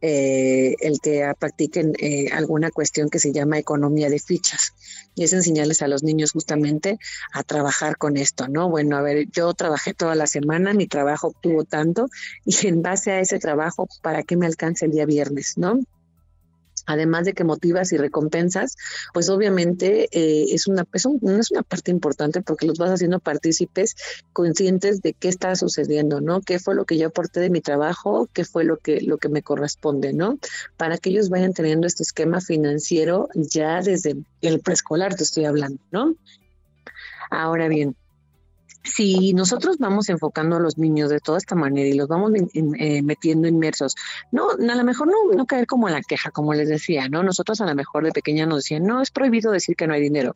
eh, el que practiquen eh, alguna cuestión que se llama economía de fichas y es enseñarles a los niños justamente a trabajar con esto, ¿no? Bueno, a ver, yo trabajé toda la semana, mi trabajo obtuvo tanto y en base a ese trabajo, ¿para qué me alcance el día viernes, ¿no? Además de que motivas y recompensas, pues obviamente eh, es, una, es, es, una parte importante porque los vas haciendo partícipes conscientes de qué está sucediendo, ¿no? ¿Qué fue lo que yo aporté de mi trabajo? ¿Qué fue lo que, lo que me corresponde, ¿no? Para que ellos vayan teniendo este esquema financiero ya desde el preescolar, te estoy hablando, ¿no? Ahora bien, si nosotros vamos enfocando a los niños de toda esta manera y los vamos eh, metiendo inmersos, no, a lo mejor no, no caer como en la queja, como les decía, ¿no? Nosotros a lo mejor de pequeña nos decían, no, es prohibido decir que no hay dinero.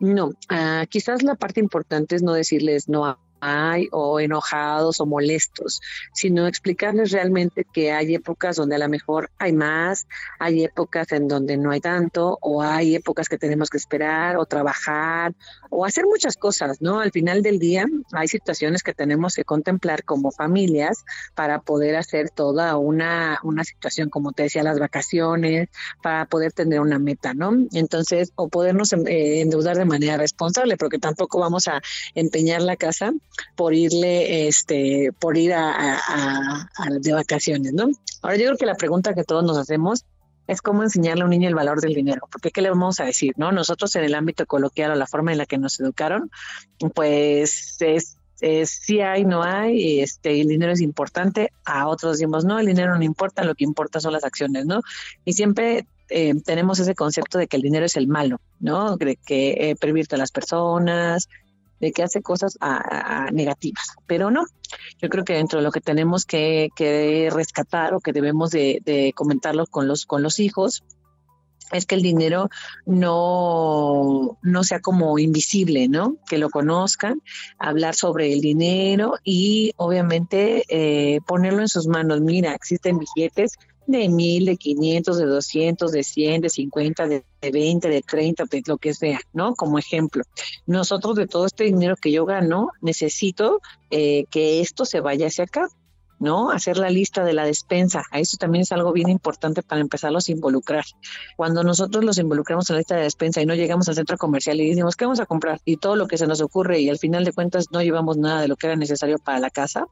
No, uh, quizás la parte importante es no decirles no a hay o enojados o molestos, sino explicarles realmente que hay épocas donde a lo mejor hay más, hay épocas en donde no hay tanto, o hay épocas que tenemos que esperar o trabajar o hacer muchas cosas, ¿no? Al final del día hay situaciones que tenemos que contemplar como familias para poder hacer toda una, una situación, como te decía, las vacaciones, para poder tener una meta, ¿no? Entonces, o podernos eh, endeudar de manera responsable, porque tampoco vamos a empeñar la casa por irle, este, por ir a, a, de vacaciones, ¿no? Ahora yo creo que la pregunta que todos nos hacemos es cómo enseñarle a un niño el valor del dinero, porque qué le vamos a decir, ¿no? Nosotros en el ámbito coloquial o la forma en la que nos educaron, pues es si hay, no hay, este, el dinero es importante, a otros decimos, no, el dinero no importa, lo que importa son las acciones, ¿no? Y siempre eh, tenemos ese concepto de que el dinero es el malo, ¿no? De que eh, pervierte a las personas, de que hace cosas negativas, pero no. Yo creo que dentro de lo que tenemos que, rescatar o que debemos de, comentarlo con los, con los hijos, es que el dinero no, no sea como invisible, ¿no? Que lo conozcan, hablar sobre el dinero y obviamente eh, ponerlo en sus manos. Mira, existen billetes de mil, de quinientos, de doscientos, de cien, de cincuenta, de, veinte, de treinta, de lo que sea, ¿no? Como ejemplo. Nosotros de todo este dinero que yo gano, necesito eh, que esto se vaya hacia acá. ¿no? Hacer la lista de la despensa. Eso también es algo bien importante para empezarlos a involucrar. Cuando nosotros los involucramos en la lista de despensa y no llegamos al centro comercial y decimos, ¿qué vamos a comprar? Y todo lo que se nos ocurre y al final de cuentas no llevamos nada de lo que era necesario para la casa,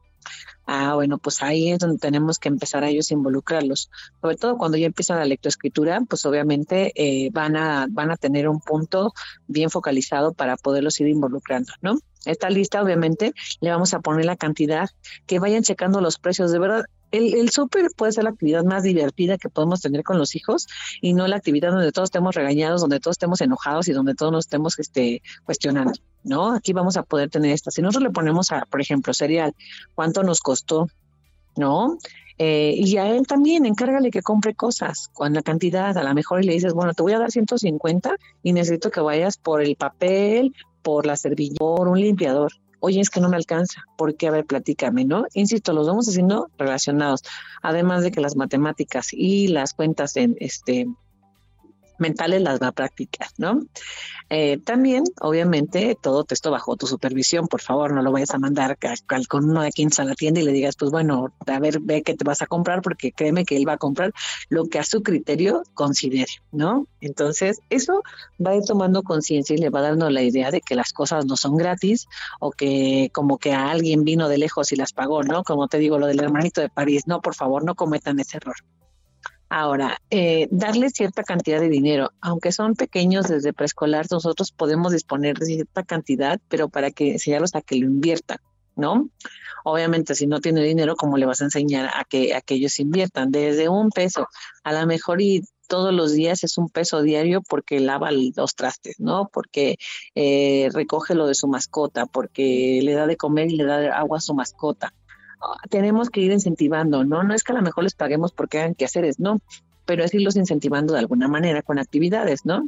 Ah, bueno, pues ahí es donde tenemos que empezar a ellos involucrarlos. Sobre todo cuando ya empiezan la lectoescritura, pues obviamente eh, van, a, van a tener un punto bien focalizado para poderlos ir involucrando, ¿no? Esta lista, obviamente, le vamos a poner la cantidad, que vayan checando los precios. De verdad, el, el súper puede ser la actividad más divertida que podemos tener con los hijos y no la actividad donde todos estemos regañados, donde todos estemos enojados y donde todos nos estemos este, cuestionando, ¿no? Aquí vamos a poder tener esta. Si nosotros le ponemos a, por ejemplo, cereal, ¿cuánto nos costó? ¿No? Eh, y a él también, encárgale que compre cosas con la cantidad, a lo mejor y le dices, bueno, te voy a dar 150 y necesito que vayas por el papel, por la servilleta, por un limpiador oye, es que no me alcanza, ¿por qué? A ver, platícame, ¿no? Insisto, los vamos haciendo relacionados, además de que las matemáticas y las cuentas en este mentales las va a practicar, ¿no? Eh, también, obviamente, todo texto bajo tu supervisión, por favor, no lo vayas a mandar con uno de quien a la tienda y le digas, pues bueno, a ver, ve qué te vas a comprar, porque créeme que él va a comprar lo que a su criterio considere, ¿no? Entonces, eso va tomando conciencia y le va dando la idea de que las cosas no son gratis o que como que a alguien vino de lejos y las pagó, ¿no? Como te digo, lo del hermanito de París, no, por favor, no cometan ese error. Ahora, eh, darle cierta cantidad de dinero, aunque son pequeños desde preescolar, nosotros podemos disponer de cierta cantidad, pero para que enseñarlos a que lo inviertan, ¿no? Obviamente, si no tiene dinero, ¿cómo le vas a enseñar a que, a que ellos inviertan? Desde un peso, a lo mejor y todos los días es un peso diario porque lava los trastes, ¿no? Porque eh, recoge lo de su mascota, porque le da de comer y le da agua a su mascota tenemos que ir incentivando, ¿no? No es que a lo mejor les paguemos porque hagan quehaceres, no, pero es irlos incentivando de alguna manera con actividades, ¿no?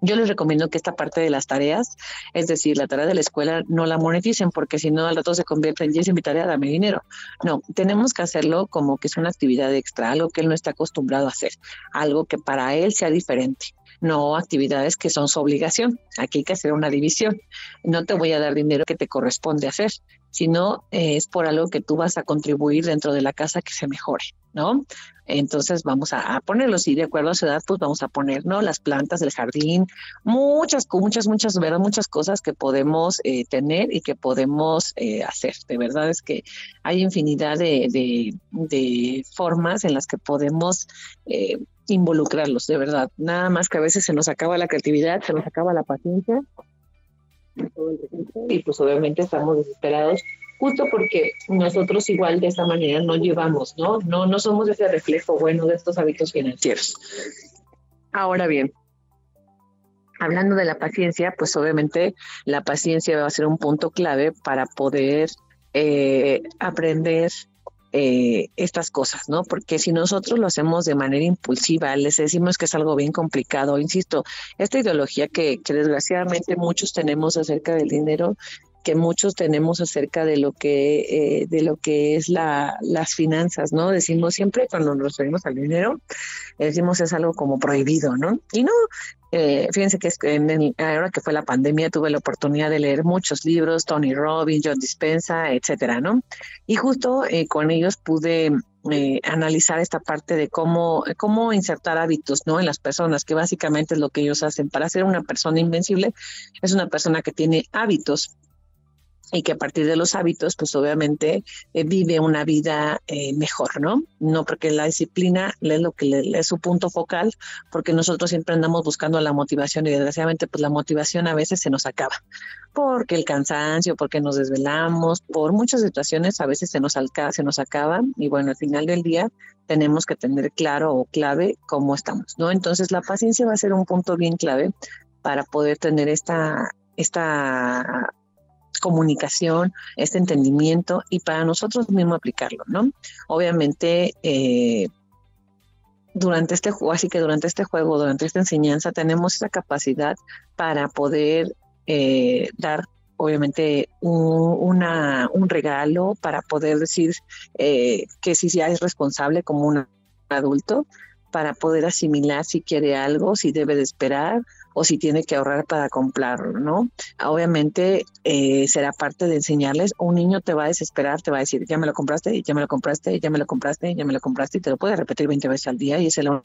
Yo les recomiendo que esta parte de las tareas, es decir, la tarea de la escuela, no la moneticen porque si no al rato se convierte en, es mi tarea, dame dinero. No, tenemos que hacerlo como que es una actividad extra, algo que él no está acostumbrado a hacer, algo que para él sea diferente no actividades que son su obligación. Aquí hay que hacer una división. No te voy a dar dinero que te corresponde hacer, sino eh, es por algo que tú vas a contribuir dentro de la casa que se mejore, ¿no? Entonces vamos a, ponerlos y de acuerdo a su edad, pues vamos a poner, ¿no? Las plantas del jardín, muchas, muchas, muchas, ¿verdad? Muchas cosas que podemos eh, tener y que podemos eh, hacer. De verdad es que hay infinidad de, de, formas en las que podemos involucrarlos, de verdad. Nada más que a veces se nos acaba la creatividad, se nos acaba la paciencia y pues obviamente estamos desesperados justo porque nosotros igual de esta manera no llevamos, ¿no? No, no somos ese reflejo bueno de estos hábitos financieros. Ahora bien, hablando de la paciencia, pues obviamente la paciencia va a ser un punto clave para poder eh, aprender eh, estas cosas, ¿no? Porque si nosotros lo hacemos de manera impulsiva, les decimos que es algo bien complicado, insisto, esta ideología que, que desgraciadamente muchos tenemos acerca del dinero que muchos tenemos acerca de lo que eh, de lo que es la, las finanzas, ¿no? Decimos siempre cuando nos referimos al dinero, decimos es algo como prohibido, ¿no? Y no, eh, fíjense que en ahora que fue la pandemia tuve la oportunidad de leer muchos libros, Tony Robbins, John Dispensa, etcétera, ¿no? Y justo eh, con ellos pude analizar esta parte de cómo, cómo insertar hábitos ¿no? en las personas, que básicamente es lo que ellos hacen. Para ser una persona invencible, es una persona que tiene hábitos y que a partir de los hábitos, pues obviamente eh, vive una vida eh, mejor, ¿no? No porque la disciplina es lo que le, es su punto focal, porque nosotros siempre andamos buscando la motivación y desgraciadamente pues la motivación a veces se nos acaba, porque el cansancio, porque nos desvelamos, por muchas situaciones a veces se nos, alca se nos acaba y bueno, al final del día tenemos que tener claro o clave cómo estamos, ¿no? Entonces la paciencia va a ser un punto bien clave para poder tener esta esta comunicación, este entendimiento y para nosotros mismos aplicarlo, ¿no? Obviamente, eh, durante este juego, así que durante este juego, durante esta enseñanza, tenemos esa capacidad para poder eh, dar obviamente un, regalo para poder decir eh, que si ya es responsable como un adulto, para poder asimilar si quiere algo, si debe de esperar o si tiene que ahorrar para comprarlo, ¿no? Obviamente eh, será parte de enseñarles, un niño te va a desesperar, te va a decir, ya me lo compraste, ya me lo compraste, ya me lo compraste, ya me lo compraste, y te lo puede repetir 20 veces al día y es lo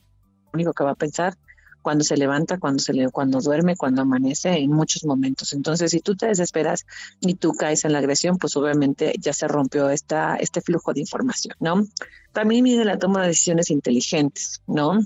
único que va a pensar cuando se levanta, cuando se le, cuando duerme, cuando amanece, en muchos momentos. Entonces, si tú te desesperas y tú caes en la agresión, pues obviamente ya se rompió esta, este flujo de información, ¿no? También viene la toma de decisiones inteligentes, ¿no?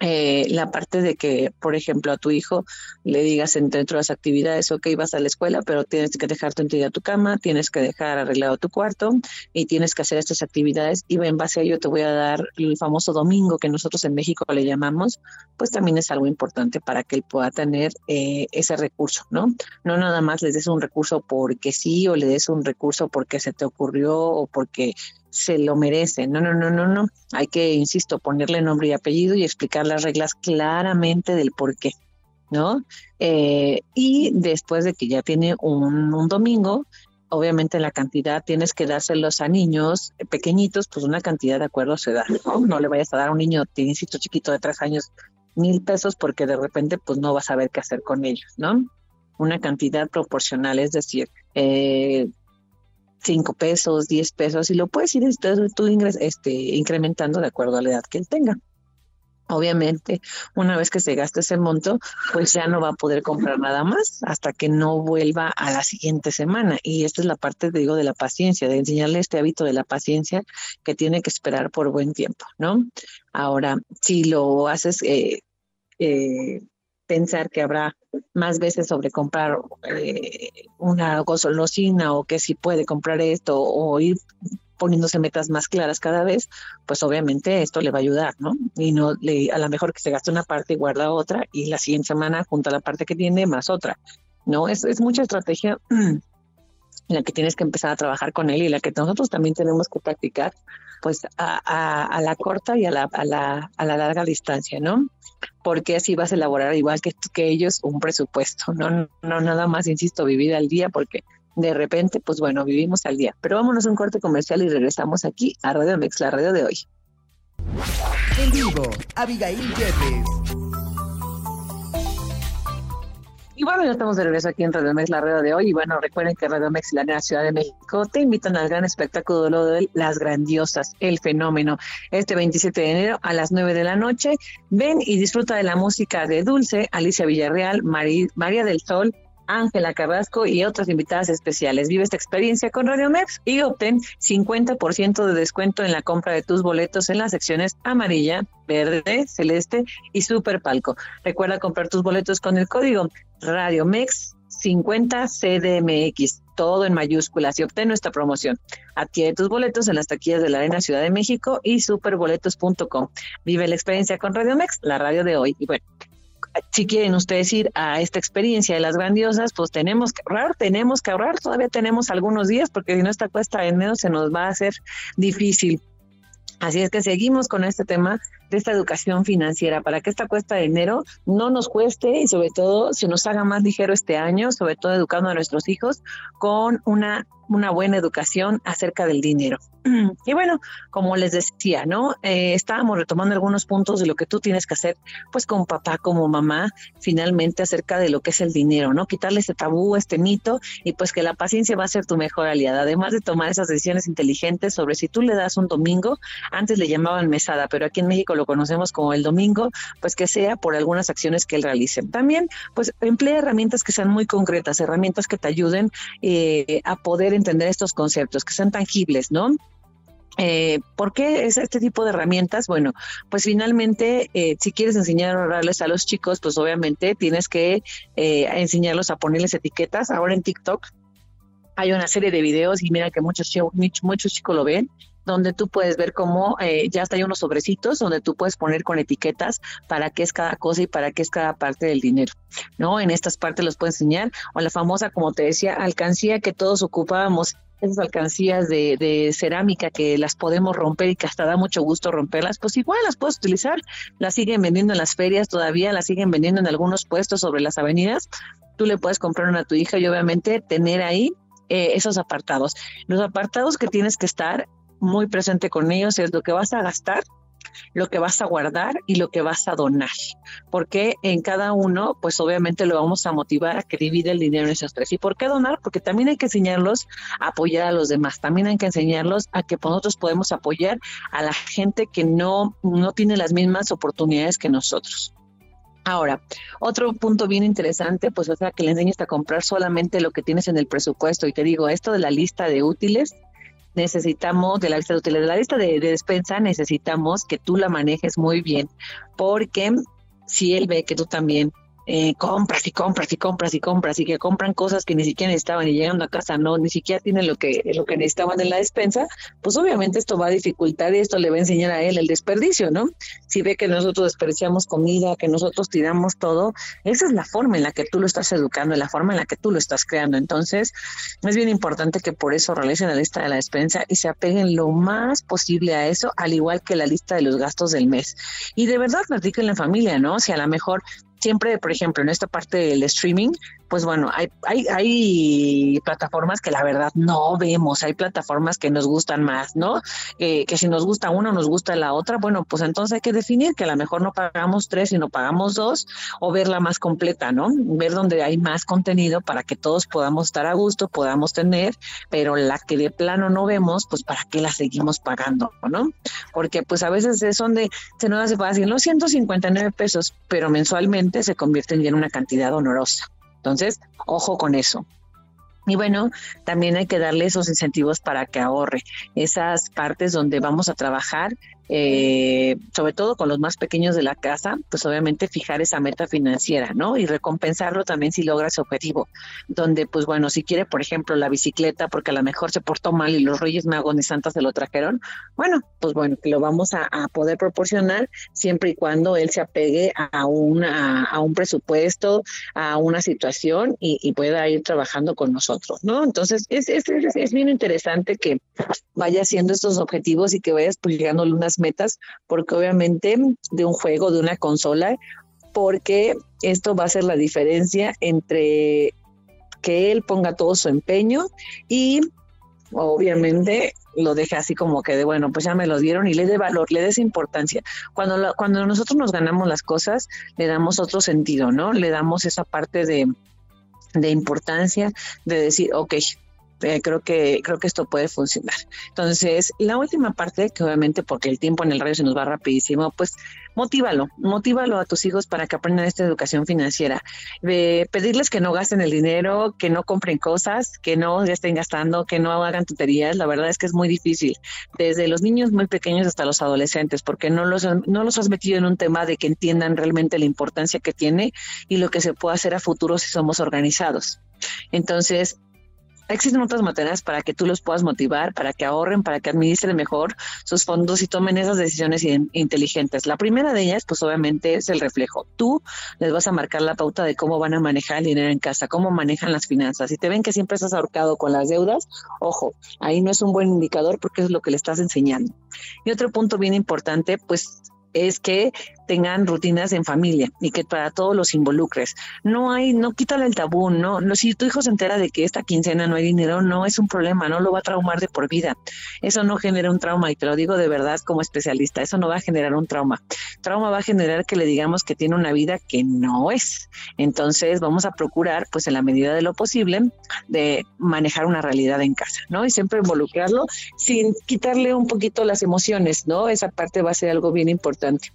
Eh, la parte de que, por ejemplo, a tu hijo le digas dentro de las actividades, ok, vas a la escuela, pero tienes que dejar tu entidad a tu cama, tienes que dejar arreglado tu cuarto y tienes que hacer estas actividades y en base a ello te voy a dar el famoso domingo que nosotros en México le llamamos, pues también es algo importante para que él pueda tener eh, ese recurso, ¿no? No nada más les des un recurso porque sí o le des un recurso porque se te ocurrió o porque se lo merece. No, no, no, no, no. Hay que, insisto, ponerle nombre y apellido y explicar las reglas claramente del por qué, ¿no? Eh, y después de que ya tiene un, domingo, obviamente la cantidad tienes que dárselos a niños pequeñitos, pues una cantidad de acuerdo se da, ¿no? No le vayas a dar a un niño, insisto, chiquito de tres años, mil pesos porque de repente pues no vas a saber qué hacer con ellos, ¿no? Una cantidad proporcional, es decir, eh, 5 pesos, 10 pesos, y lo puedes ir tú ingres, este, incrementando de acuerdo a la edad que él tenga. Obviamente, una vez que se gaste ese monto, pues ya no va a poder comprar nada más hasta que no vuelva a la siguiente semana. Y esta es la parte, digo, de la paciencia, de enseñarle este hábito de la paciencia que tiene que esperar por buen tiempo, ¿no? Ahora, si lo haces eh, eh, pensar que habrá más veces sobre comprar eh, una golosina o que si puede comprar esto o ir poniéndose metas más claras cada vez, pues obviamente esto le va a ayudar, ¿no? Y no le, a lo mejor que se gaste una parte y guarda otra y la siguiente semana junta la parte que tiene más otra, ¿no? Es mucha estrategia en la que tienes que empezar a trabajar con él y la que nosotros también tenemos que practicar, pues a, a, la corta y a la, a la, a la larga distancia, ¿no? porque así vas a elaborar igual que, que ellos un presupuesto, no, no nada más, insisto, vivir al día porque de repente, pues bueno, vivimos al día. Pero vámonos a un corte comercial y regresamos aquí a Radio Mex, la radio de hoy. En vivo, Abigail Yepes. Y bueno, ya estamos de regreso aquí en Radio Mex, la red de hoy. Y bueno, recuerden que Radio Mex y la Ciudad de México te invitan al gran espectáculo de Las Grandiosas, el fenómeno. Este 27 de enero a las 9 de la noche. Ven y disfruta de la música de Dulce, Alicia Villarreal, María del Sol, Ángela Carrasco y otras invitadas especiales. Vive esta experiencia con Radio Mex y obtén 50% de descuento en la compra de tus boletos en las secciones amarilla, verde, celeste y super palco. Recuerda comprar tus boletos con el código Radio Mex 50 CDMX, todo en mayúsculas y obtén nuestra promoción. Adquiere tus boletos en las taquillas de la Arena Ciudad de México y superboletos.com. Vive la experiencia con Radio Mex, la radio de hoy. Y bueno, si quieren ustedes ir a esta experiencia de las grandiosas, pues tenemos que ahorrar, tenemos que ahorrar, todavía tenemos algunos días, porque si no esta cuesta de enero se nos va a hacer difícil. Así es que seguimos con este tema de esta educación financiera para que esta cuesta de enero no nos cueste y sobre todo se nos haga más ligero este año, sobre todo educando a nuestros hijos con una una buena educación acerca del dinero. Y bueno, como les decía, ¿no? Eh, estábamos retomando algunos puntos de lo que tú tienes que hacer, pues como papá, como mamá, finalmente acerca de lo que es el dinero, ¿no? Quitarle ese tabú, este mito, y pues que la paciencia va a ser tu mejor aliada, además de tomar esas decisiones inteligentes sobre si tú le das un domingo, antes le llamaban mesada, pero aquí en México lo conocemos como el domingo, pues que sea por algunas acciones que él realice. También, pues emplea herramientas que sean muy concretas, herramientas que te ayuden eh, a poder entender estos conceptos, que sean tangibles, ¿no? Eh, ¿Por qué es este tipo de herramientas? Bueno, pues finalmente, eh, si quieres enseñar a ahorrarles a los chicos, pues obviamente tienes que eh, enseñarlos a ponerles etiquetas. Ahora en TikTok hay una serie de videos y mira que muchos, muchos chicos lo ven donde tú puedes ver cómo eh, ya está hay unos sobrecitos donde tú puedes poner con etiquetas para qué es cada cosa y para qué es cada parte del dinero, ¿no? En estas partes los puedo enseñar, o la famosa, como te decía, alcancía que todos ocupábamos, esas alcancías de, de, cerámica que las podemos romper y que hasta da mucho gusto romperlas, pues igual las puedes utilizar, las siguen vendiendo en las ferias todavía, las siguen vendiendo en algunos puestos sobre las avenidas, tú le puedes comprar una a tu hija y obviamente tener ahí eh, esos apartados. Los apartados que tienes que estar muy presente con ellos es lo que vas a gastar, lo que vas a guardar y lo que vas a donar. Porque en cada uno, pues obviamente lo vamos a motivar a que divide el dinero en esos tres. ¿Y por qué donar? Porque también hay que enseñarlos a apoyar a los demás. También hay que enseñarlos a que nosotros podemos apoyar a la gente que no, no tiene las mismas oportunidades que nosotros. Ahora, otro punto bien interesante, pues o sea, que le enseñes a comprar solamente lo que tienes en el presupuesto. Y te digo, esto de la lista de útiles, necesitamos, de la lista de útiles, de la lista de, de despensa, necesitamos que tú la manejes muy bien, porque si él ve que tú también eh, compras y compras y compras y compras y que compran cosas que ni siquiera necesitaban y llegando a casa no, ni siquiera tienen lo que, lo que necesitaban en la despensa, pues obviamente esto va a dificultar y esto le va a enseñar a él el desperdicio, ¿no? Si ve que nosotros desperdiciamos comida, que nosotros tiramos todo, esa es la forma en la que tú lo estás educando, la forma en la que tú lo estás creando. Entonces, es bien importante que por eso realicen la lista de la despensa y se apeguen lo más posible a eso, al igual que la lista de los gastos del mes. Y de verdad platiquen en familia, ¿no? Si a lo mejor siempre, por ejemplo, en esta parte del streaming, pues bueno, hay, hay, hay plataformas que la verdad no vemos, hay plataformas que nos gustan más, ¿no? que si nos gusta una, nos gusta la otra, bueno, pues entonces hay que definir que a lo mejor no pagamos tres, sino pagamos dos, o verla más completa, ¿no? Ver donde hay más contenido para que todos podamos estar a gusto, podamos tener, pero la que de plano no vemos, pues para qué la seguimos pagando, ¿no? Porque pues a veces es donde se nos hace fácil, los 159 pesos, pero mensualmente se convierten ya en una cantidad honorosa. Entonces, ojo con eso. Y bueno, también hay que darle esos incentivos para que ahorre. Esas partes donde vamos a trabajar, eh, sobre todo con los más pequeños de la casa, pues obviamente fijar esa meta financiera, ¿no? Y recompensarlo también si logra ese objetivo. Donde, pues bueno, si quiere, por ejemplo, la bicicleta, porque a lo mejor se portó mal y los Reyes Magos ni Santas se lo trajeron, bueno, pues bueno, que lo vamos a, poder proporcionar siempre y cuando él se apegue a un presupuesto, a una situación y, pueda ir trabajando con nosotros, ¿no? Entonces, es, es, es, bien interesante que vaya haciendo estos objetivos y que vayas pues llegándole unas metas, porque obviamente de un juego, de una consola, porque esto va a ser la diferencia entre que él ponga todo su empeño y obviamente lo deje así como que de bueno, pues ya me lo dieron y le dé valor, le des importancia. Cuando, cuando nosotros nos ganamos las cosas, le damos otro sentido, ¿no? Le damos esa parte de, de importancia, de decir, ok, eh, creo que creo que esto puede funcionar. Entonces, la última parte, que obviamente porque el tiempo en el radio se nos va rapidísimo, pues motívalo, motívalo a tus hijos para que aprendan esta educación financiera. de pedirles que no gasten el dinero, que no compren cosas, que no estén gastando, que no hagan tonterías, la verdad es que es muy difícil, desde los niños muy pequeños hasta los adolescentes, porque no los, no los has metido en un tema de que entiendan realmente la importancia que tiene y lo que se puede hacer a futuro si somos organizados. Entonces, existen otras materias para que tú los puedas motivar, para que ahorren, para que administren mejor sus fondos y tomen esas decisiones inteligentes. La primera de ellas, pues obviamente es el reflejo. Tú les vas a marcar la pauta de cómo van a manejar el dinero en casa, cómo manejan las finanzas. Si te ven que siempre estás ahorcado con las deudas, ojo, ahí no es un buen indicador porque es lo que le estás enseñando. Y otro punto bien importante, pues es que tengan rutinas en familia y que para todos los involucres. No hay, no quítale el tabú, no, no, si tu hijo se entera de que esta quincena no hay dinero, no es un problema, no lo va a traumar de por vida. Eso no genera un trauma y te lo digo de verdad como especialista, eso no va a generar un trauma. Trauma va a generar que le digamos que tiene una vida que no es. Entonces vamos a procurar, pues en la medida de lo posible, de manejar una realidad en casa, ¿no? Y siempre involucrarlo sin quitarle un poquito las emociones, ¿no? Esa parte va a ser algo bien importante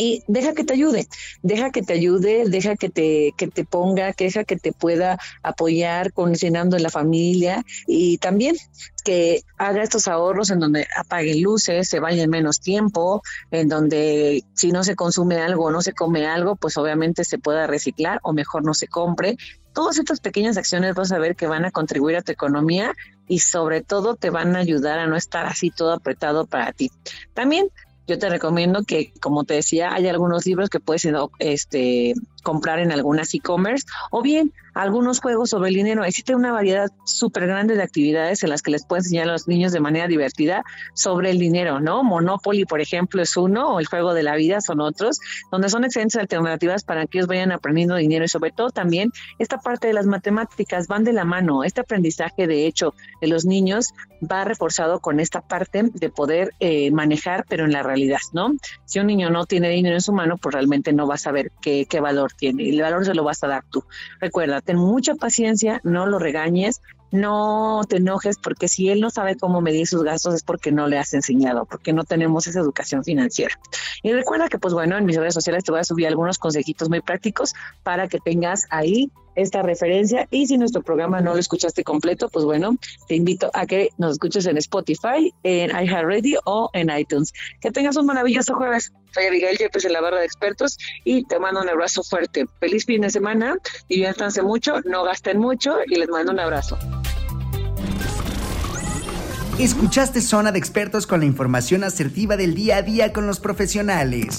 y deja que te ayude, deja que te ayude, deja que te, que te ponga, que deja que te pueda apoyar cocinando en la familia y también que haga estos ahorros en donde apaguen luces, se vaya en menos tiempo, en donde si no se consume algo o no se come algo, pues obviamente se pueda reciclar o mejor no se compre. Todas estas pequeñas acciones vas a ver que van a contribuir a tu economía y sobre todo te van a ayudar a no estar así todo apretado para ti. También yo te recomiendo que, como te decía, hay algunos libros que puedes este, comprar en algunas e-commerce o bien algunos juegos sobre el dinero. Existe una variedad súper grande de actividades en las que les puedes enseñar a los niños de manera divertida sobre el dinero, ¿no? Monopoly, por ejemplo, es uno, o el juego de la vida son otros, donde son excelentes alternativas para que ellos vayan aprendiendo dinero y sobre todo también esta parte de las matemáticas van de la mano. Este aprendizaje, de hecho, de los niños va reforzado con esta parte de poder eh, manejar, pero en la realidad, ¿no? Si un niño no tiene dinero en su mano, pues realmente no va a saber qué, qué valor tiene y el valor se lo vas a dar tú. Recuerda, ten mucha paciencia, no lo regañes, no te enojes porque si él no sabe cómo medir sus gastos es porque no le has enseñado, porque no tenemos esa educación financiera. Y recuerda que, pues bueno, en mis redes sociales te voy a subir algunos consejitos muy prácticos para que tengas ahí esta referencia y si nuestro programa no lo escuchaste completo, pues bueno, te invito a que nos escuches en Spotify, en iHeartRadio o en iTunes. Que tengas un maravilloso jueves. Soy Abigail Yepes en la barra de expertos y te mando un abrazo fuerte. Feliz fin de semana, diviértanse mucho, no gasten mucho y les mando un abrazo. Escuchaste Zona de Expertos con la información asertiva del día a día con los profesionales.